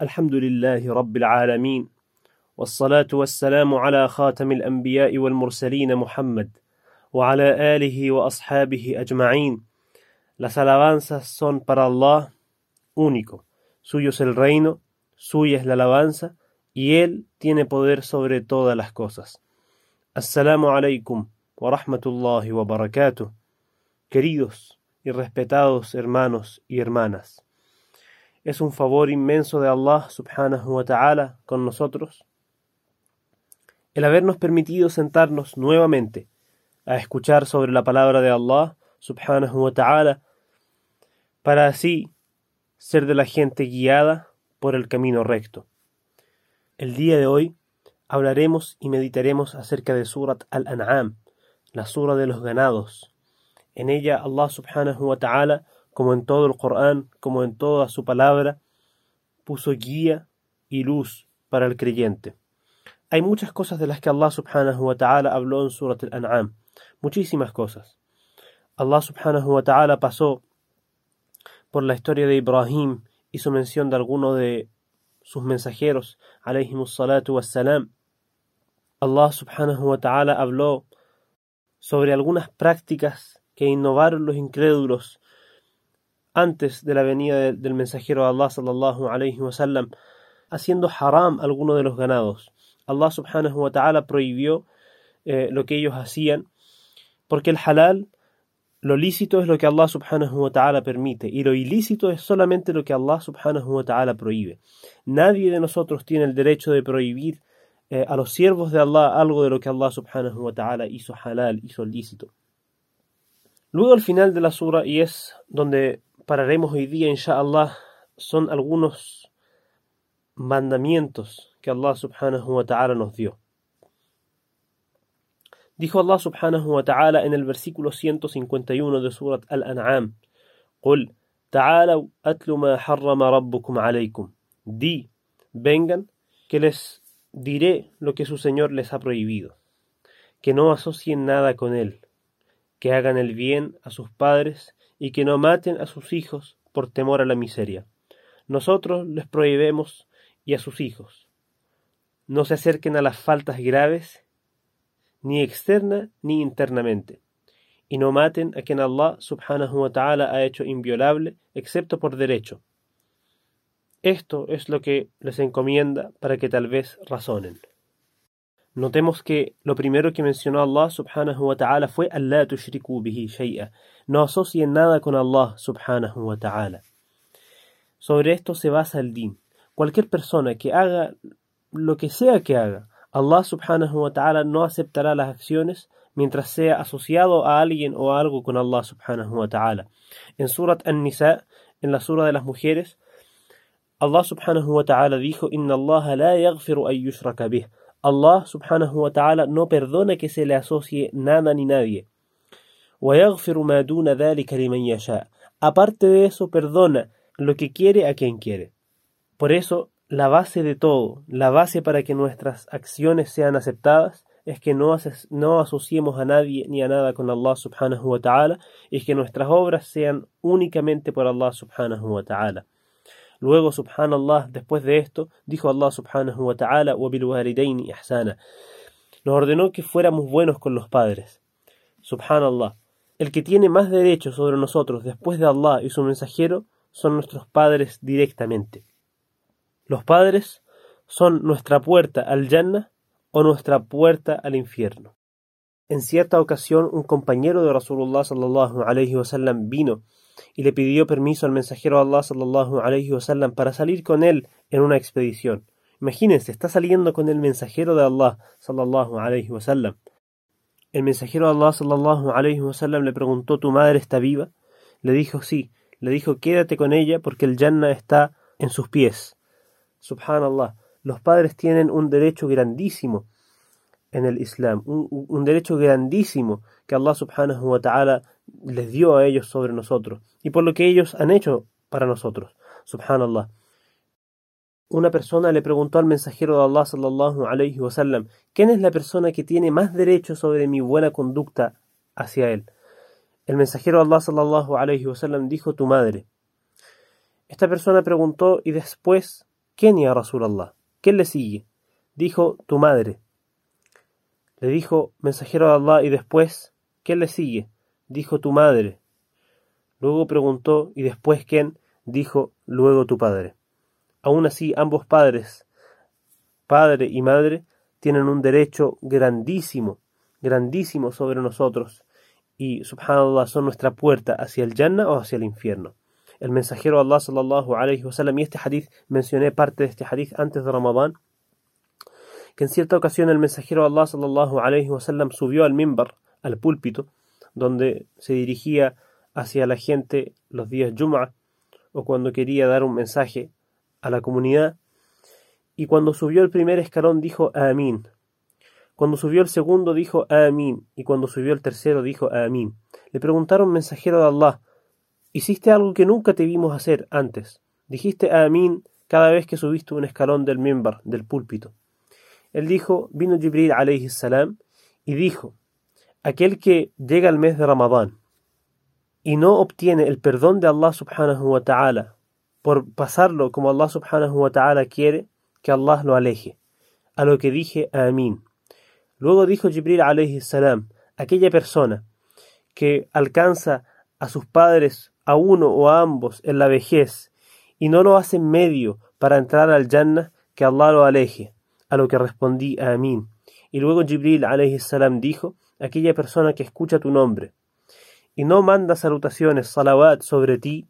الحمد لله رب العالمين والصلاة والسلام على خاتم الأنبياء والمرسلين محمد وعلى آله وأصحابه أجمعين Las alabanzas son para Allah único, suyo es el reino, suya es la alabanza, y Él tiene poder sobre todas las cosas. Assalamu alaikum wa rahmatullahi wa barakatuh. Queridos y respetados hermanos y hermanas, es un favor inmenso de Allah subhanahu wa ta'ala con nosotros el habernos permitido sentarnos nuevamente a escuchar sobre la palabra de Allah subhanahu wa ta'ala para así ser de la gente guiada por el camino recto. El día de hoy hablaremos y meditaremos acerca de Surat Al-An'am, la sura de los ganados. En ella Allah subhanahu wa ta'ala, como en todo el Corán, como en toda su palabra, puso guía y luz para el creyente. Hay muchas cosas de las que Allah subhanahu wa ta'ala habló en Surat Al-An'am, muchísimas cosas. Allah subhanahu wa ta'ala pasó por la historia de Ibrahim, hizo mención de alguno de sus mensajeros, alayhimus salatu wassalam. Allah subhanahu wa ta'ala habló sobre algunas prácticas que innovaron los incrédulos antes de la venida del mensajero de Allah sallallahu alayhi wasallam, haciendo haram alguno de los ganados. Allah subhanahu wa ta'ala prohibió eh, lo que ellos hacían, porque el halal lo lícito es lo que Allah subhanahu wa ta'ala permite y lo ilícito es solamente lo que Allah subhanahu wa ta'ala prohíbe. Nadie de nosotros tiene el derecho de prohibir eh, a los siervos de Allah algo de lo que Allah subhanahu wa ta'ala hizo halal, hizo lícito. Luego al final de la sura, y es donde pararemos hoy día, inshallah, son algunos mandamientos que Allah subhanahu wa ta'ala nos dio. Dijo Allah subhanahu wa ta'ala en el versículo 151 de Surat Al-An'am: Qul ta'alaw atlu ma harrama rabbukum. Di, vengan, que les diré lo que su Señor les ha prohibido. Que no asocien nada con él. Que hagan el bien a sus padres y que no maten a sus hijos por temor a la miseria. Nosotros les prohibimos y a sus hijos. No se acerquen a las faltas graves ni externa ni internamente, y no maten a quien Allah subhanahu wa ta'ala ha hecho inviolable, excepto por derecho. Esto es lo que les encomienda para que tal vez razonen. Notemos que lo primero que mencionó Allah subhanahu wa ta'ala fue Allah tushriku bihi shay'a. No asocien nada con Allah subhanahu wa ta'ala. Sobre esto se basa el din. Cualquier persona que haga lo que sea que haga, Allah subhanahu wa ta'ala no aceptará las acciones mientras sea asociado a alguien o a algo con Allah subhanahu wa ta'ala. En Surat An-Nisa, en la sura de las mujeres, Allah subhanahu wa ta'ala dijo, Inna Allah la yaghfiru ay yushraka bih. Allah subhanahu wa ta'ala no perdona que se le asocie nada ni nadie. Aparte de eso, perdona lo que quiere a quien quiere. Por eso, la base de todo, la base para que nuestras acciones sean aceptadas, es que no, ases, asociemos a nadie ni a nada con Allah subhanahu wa ta'ala y que nuestras obras sean únicamente por Allah subhanahu wa ta'ala. Luego, subhanallah, después de esto, dijo Allah subhanahu wa ta'ala, وَبِالْوَالِدَيْنِ ihsana. Nos ordenó que fuéramos buenos con los padres. Subhanallah. El que tiene más derechos sobre nosotros después de Allah y su mensajero son nuestros padres directamente. Los padres son nuestra puerta al Jannah o nuestra puerta al infierno. En cierta ocasión, un compañero de Rasulullah sallallahu alayhi wasallam vino y le pidió permiso al mensajero Allah sallallahu alayhi wasallam para salir con él en una expedición. Imagínense, está saliendo con el mensajero de Allah sallallahu alayhi wasallam. El mensajero de Allah sallallahu alayhi wasallam le preguntó: ¿Tu madre está viva? Le dijo: Sí. Le dijo: Quédate con ella porque el Jannah está en sus pies. Subhanallah, los padres tienen un derecho grandísimo en el Islam, un, derecho grandísimo que Allah subhanahu wa ta'ala les dio a ellos sobre nosotros y por lo que ellos han hecho para nosotros. Subhanallah. Una persona le preguntó al mensajero de Allah sallallahu alayhi wa sallam, ¿quién es la persona que tiene más derecho sobre mi buena conducta hacia él? El mensajero de Allah sallallahu alayhi wa sallam dijo tu madre. Esta persona preguntó y después ¿Quién ya Rasulallah? ¿Quién le sigue? Dijo, tu madre. Le dijo, mensajero de Allah, y después, ¿quién le sigue? Dijo, tu madre. Luego preguntó, ¿y después quién? Dijo, luego tu padre. Aún así, ambos padres, padre y madre, tienen un derecho grandísimo, grandísimo sobre nosotros, y subhanallah son nuestra puerta hacia el Jannah o hacia el infierno. El mensajero Allah sallallahu alayhi wasallam, y este hadith, mencioné parte de este hadith antes de Ramadán, que en cierta ocasión el mensajero Allah sallallahu alayhi wasallam subió al mimbar, al púlpito, donde se dirigía hacia la gente los días Jum'ah o cuando quería dar un mensaje a la comunidad, y cuando subió el primer escalón dijo Amén. Cuando subió el segundo dijo Amén, y cuando subió el tercero dijo Amén. Le preguntaron mensajero de Allah, hiciste algo que nunca te vimos hacer antes. Dijiste Amén cada vez que subiste un escalón del mimbar, del púlpito. Él dijo, vino Jibril alayhi salam y dijo, aquel que llega al mes de Ramadán y no obtiene el perdón de Allah subhanahu wa ta'ala por pasarlo como Allah subhanahu wa ta'ala quiere, que Allah lo aleje. A lo que dije, Amén. Luego dijo Jibril alayhi salam, aquella persona que alcanza a sus padres, a uno o a ambos, en la vejez, y no lo hace medio para entrar al Jannah, que Allah lo aleje a lo que respondí Amén. Y luego Jibril alayhi salam dijo, aquella persona que escucha tu nombre y no manda salutaciones, salawat sobre ti,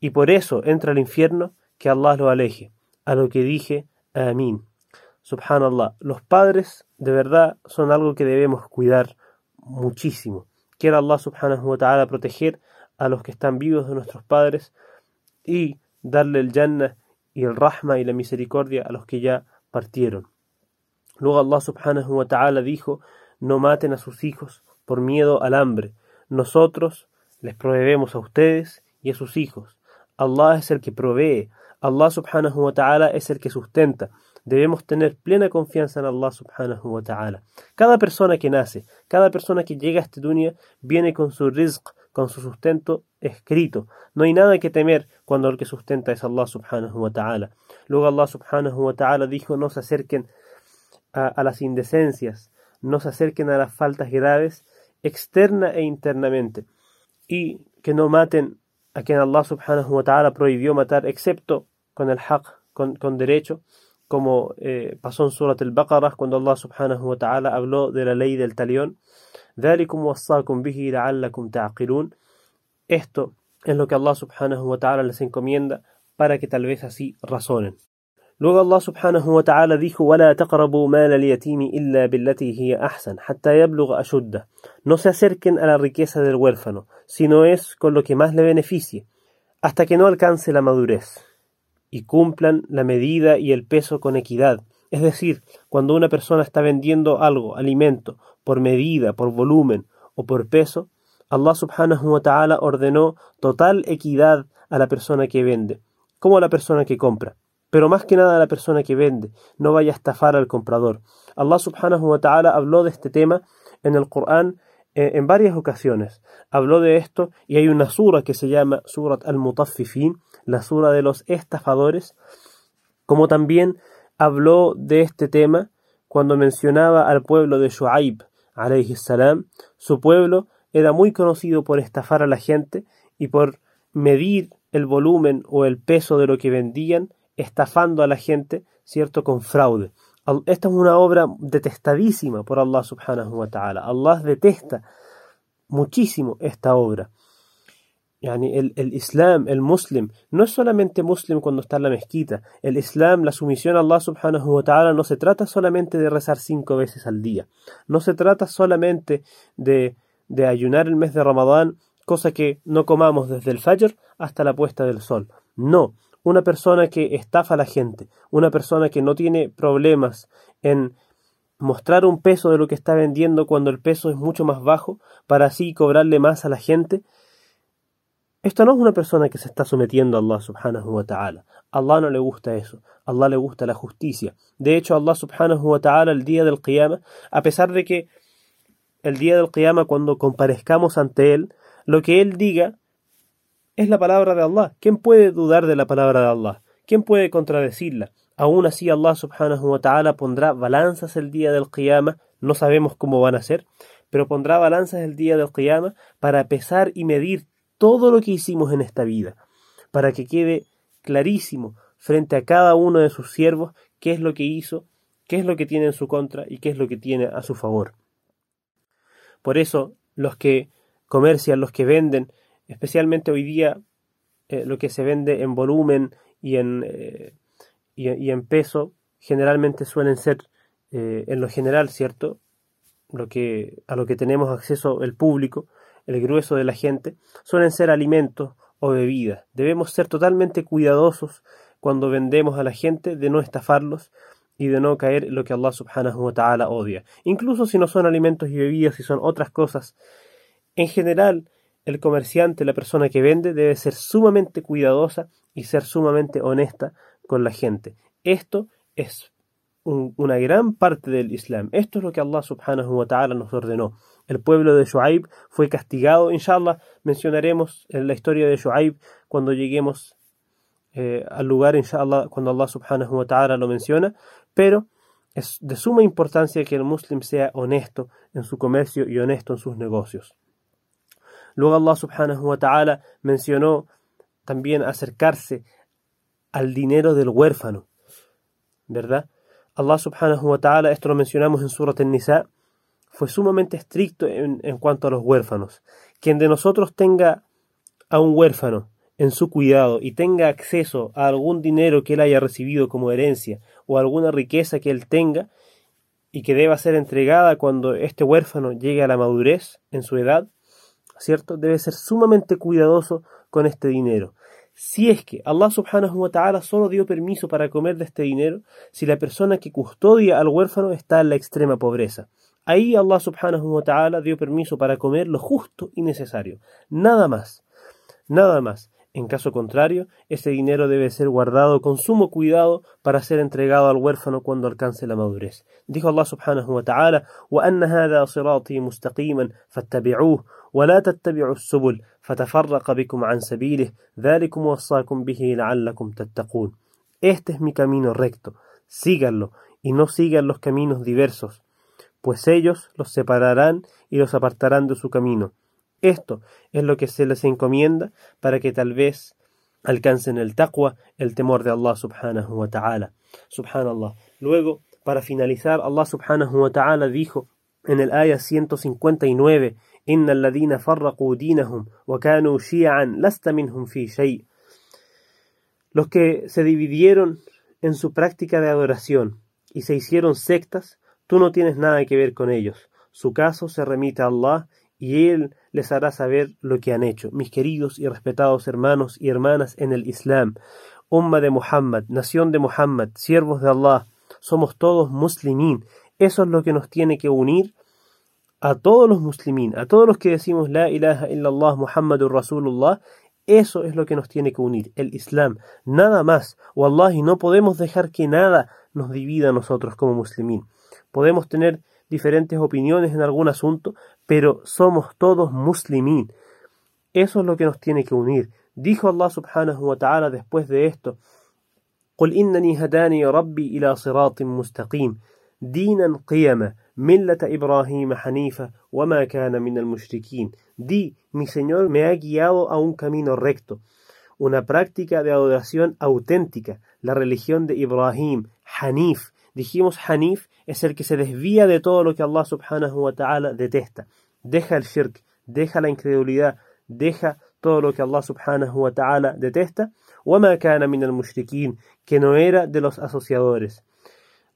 y por eso entra al infierno, que Allah lo aleje. A lo que dije, Amén. Subhanallah, los padres de verdad son algo que debemos cuidar muchísimo. Quiera Allah subhanahu wa ta'ala proteger a los que están vivos de nuestros padres y darle el Jannah y el Rahma y la misericordia a los que ya partieron. Luego Allah subhanahu wa ta'ala dijo, no maten a sus hijos por miedo al hambre. Nosotros les proveemos a ustedes y a sus hijos. Allah es el que provee. Allah subhanahu wa ta'ala es el que sustenta. Debemos tener plena confianza en Allah subhanahu wa ta'ala. Cada persona que nace, cada persona que llega a este dunya viene con su rizq, con su sustento escrito. No hay nada que temer cuando el que sustenta es Allah subhanahu wa ta'ala. Luego Allah subhanahu wa ta'ala dijo no se acerquen a, las indecencias, no se acerquen a las faltas graves externa e internamente y que no maten a quien Allah subhanahu wa ta'ala prohibió matar excepto con el haq, con, con derecho como eh, pasó en Surat al-Baqarah cuando Allah subhanahu wa ta'ala habló de la ley del talión esto es lo que Allah subhanahu wa ta'ala les encomienda para que tal vez así razonen. Luego Allah subhanahu wa ta'ala dijo وَلَا تَقْرَبُوا مَالَ الْيَتِيمِ إِلَّا بِالَّتِي هِيَ أَحْسَنُ حَتَّى يَبْلُغَ أَشُدَّهُ No se acerquen a la riqueza del huérfano, sino es con lo que más le beneficie, hasta que no alcance la madurez, y cumplan la medida y el peso con equidad. Es decir, cuando una persona está vendiendo algo, alimento, por medida, por volumen o por peso, Allah subhanahu wa ta'ala ordenó total equidad a la persona que vende, como a la persona que compra. Pero más que nada a la persona que vende, no vaya a estafar al comprador. Allah subhanahu wa ta'ala habló de este tema en el Corán eh, en varias ocasiones. Habló de esto y hay una sura que se llama Surat al-Mutaffifin, la sura de los estafadores, como también habló de este tema cuando mencionaba al pueblo de Shu'aib, alayhi salam, su pueblo era muy conocido por estafar a la gente y por medir el volumen o el peso de lo que vendían, estafando a la gente, ¿cierto?, con fraude. Esta es una obra detestadísima por Allah subhanahu wa ta'ala. Allah detesta muchísimo esta obra. el, el, Islam, el Muslim, no es solamente Muslim cuando está en la mezquita. El Islam, la sumisión a Allah subhanahu wa ta'ala, no se trata solamente de rezar cinco veces al día. No se trata solamente de de ayunar el mes de Ramadán, cosa que no comamos desde el Fajr hasta la puesta del sol. No, una persona que estafa a la gente, una persona que no tiene problemas en mostrar un peso de lo que está vendiendo cuando el peso es mucho más bajo para así cobrarle más a la gente. Esto no es una persona que se está sometiendo a Allah subhanahu wa ta'ala. Allah no le gusta eso. Allah le gusta la justicia. De hecho, Allah subhanahu wa ta'ala el día del Qiyamah, a pesar de que el día del Qiyamah, cuando comparezcamos ante Él, lo que Él diga es la palabra de Allah. ¿Quién puede dudar de la palabra de Allah? ¿quién puede contradecirla? Aún así Allah subhanahu wa ta'ala pondrá balanzas el día del Qiyamah, no sabemos cómo van a ser, pero pondrá balanzas el día del Qiyamah para pesar y medir todo lo que hicimos en esta vida, para que quede clarísimo frente a cada uno de sus siervos qué es lo que hizo, qué es lo que tiene en su contra y qué es lo que tiene a su favor. Por eso, los que comercian, los que venden, especialmente hoy día eh, lo que se vende en volumen y en, eh, y, en peso, generalmente suelen ser, eh, en lo general, ¿cierto? Lo que, a lo que tenemos acceso el público, el grueso de la gente, suelen ser alimentos o bebidas. Debemos ser totalmente cuidadosos cuando vendemos a la gente de no estafarlos y de no caer en lo que Allah subhanahu wa ta'ala odia. Incluso si no son alimentos y bebidas, si son otras cosas. En general, el comerciante, la persona que vende, debe ser sumamente cuidadosa y ser sumamente honesta con la gente. Esto es una gran parte del Islam. Esto es lo que Allah subhanahu wa ta'ala nos ordenó. El pueblo de Shu'aib fue castigado. Inshallah, mencionaremos en la historia de Shu'aib cuando lleguemos eh, al lugar, inshallah, cuando Allah subhanahu wa ta'ala lo menciona. Pero es de suma importancia que el muslim sea honesto en su comercio y honesto en sus negocios. Luego Allah subhanahu wa ta'ala mencionó también acercarse al dinero del huérfano. ¿Verdad? Allah subhanahu wa ta'ala, esto lo mencionamos en Surat al-Nisa, fue sumamente estricto en, en, cuanto a los huérfanos. Quien de nosotros tenga a un huérfano en su cuidado y tenga acceso a algún dinero que él haya recibido como herencia o alguna riqueza que él tenga y que deba ser entregada cuando este huérfano llegue a la madurez en su edad, ¿cierto? Debe ser sumamente cuidadoso con este dinero. Si es que Allah subhanahu wa ta'ala solo dio permiso para comer de este dinero, si la persona que custodia al huérfano está en la extrema pobreza. Ahí Allah subhanahu wa ta'ala dio permiso para comer lo justo y necesario. Nada más. Nada más. En caso contrario, ese dinero debe ser guardado con sumo cuidado para ser entregado al huérfano cuando alcance la madurez. Dijo Allah subhanahu wa ta'ala, وَأَنَّ هَذَا صِرَاطِي مُسْتَقِيمًا فَاتَّبِعُوهُ وَلَا تَتَّبِعُوا السُّبُلَ فَتَفَرَّقَ بِكُمْ عَنْ سَبِيلِهِ ذَلِكُمْ وَصَّاكُمْ بِهِ لَعَلَّكُمْ تَتَّقُونَ Este es mi camino recto, síganlo, y no sigan los caminos diversos, pues ellos los separarán y los apartarán de su camino esto es lo que se les encomienda para que tal vez alcancen el taqwa, el temor de Allah subhanahu wa ta'ala. Subhanallah. Luego, para finalizar, Allah subhanahu wa ta'ala dijo en el ayah 159, Inna alladhina farraqu dinahum wa kanu shi'an lasta minhum fi shay. Los que se dividieron en su práctica de adoración y se hicieron sectas, tú no tienes nada que ver con ellos. Su caso se remite a Allah y Él les hará saber lo que han hecho. Mis queridos y respetados hermanos y hermanas en el Islam, Umma de Muhammad, nación de Muhammad, siervos de Allah, somos todos muslimín. Eso es lo que nos tiene que unir a todos los muslimín, a todos los que decimos La ilaha illallah Muhammadur Rasulullah. Eso es lo que nos tiene que unir, el Islam, nada más. Wallahi, no podemos dejar que nada nos divida a nosotros como muslimín. Podemos tener diferentes opiniones en algún asunto, pero somos todos muslimín. Eso es lo que nos tiene que unir. Dijo Allah subhanahu wa ta'ala después de esto, قل إنني هداني ربي إلى صراط مستقيم دينا قيما ملة إبراهيم حنيفة وما كان من المشركين Di, mi Señor me ha guiado a un camino recto, una práctica de adoración auténtica, la religión de Ibrahim, Hanif, Dijimos Hanif es el que se desvía de todo lo que Allah subhanahu wa ta'ala detesta. Deja el shirk, deja la incredulidad, deja todo lo que Allah subhanahu wa ta'ala detesta. وَمَا كَانَ مِنَ الْمُشْرِكِينَ que no era de los asociadores.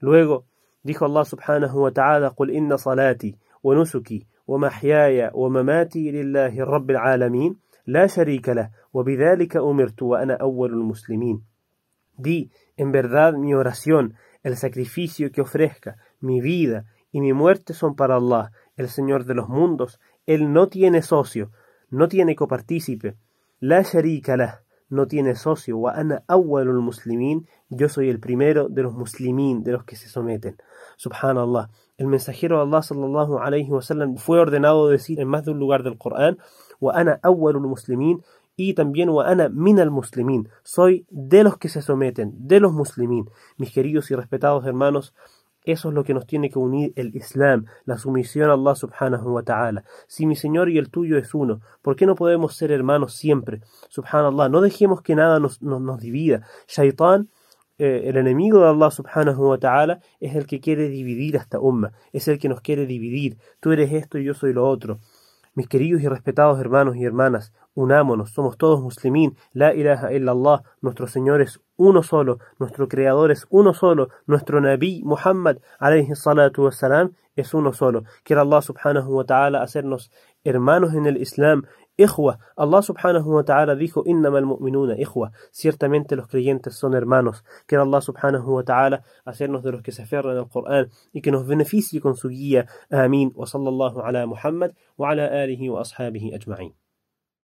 Luego dijo Allah subhanahu wa ta'ala قُلْ إِنَّ صَلَاتِي وَنُسُكِي وَمَحْيَايَ وَمَمَاتِي لِلَّهِ رَبِّ الْعَالَمِينَ لا شريك له وبذلك أمرت وأنا أول المسلمين. Di, en verdad mi oración el sacrificio que ofrezca, mi vida y mi muerte son para Allah, el Señor de los mundos. Él no tiene socio, no tiene copartícipe. La sharika no tiene socio. Wa ana awwalul muslimin, yo soy el primero de los muslimin, de los que se someten. Subhanallah. El mensajero de Allah sallallahu alayhi wa sallam fue ordenado decir en más de un lugar del Corán, Wa ana awwalul muslimin, y también ana min muslimin, soy de los que se someten, de los muslimin. Mis queridos y respetados hermanos, eso es lo que nos tiene que unir el Islam, la sumisión a Allah subhanahu wa ta'ala. Si mi Señor y el tuyo es uno, ¿por qué no podemos ser hermanos siempre? Subhanallah, no dejemos que nada nos, nos, divida. Shaitan, eh, el enemigo de Allah subhanahu wa ta'ala, es el que quiere dividir a esta umma, es el que nos quiere dividir. Tú eres esto y yo soy lo otro. Mis queridos y respetados hermanos y hermanas, unámonos, somos todos muslimín, la ilaha illallah, nuestro Señor es uno solo, nuestro Creador es uno solo, nuestro Nabi Muhammad alayhi salatu wassalam es uno solo. Quiera Allah subhanahu wa ta'ala hacernos hermanos en el Islam, Ikhwa, Allah subhanahu wa ta'ala dijo, Innamal mu'minuna ikhwa, ciertamente los creyentes son hermanos. Quiera Allah subhanahu wa ta'ala hacernos de los que se aferran al Corán y que nos beneficie con su guía. Amén. Wa sallallahu ala Muhammad wa ala alihi wa ashabihi ajma'in.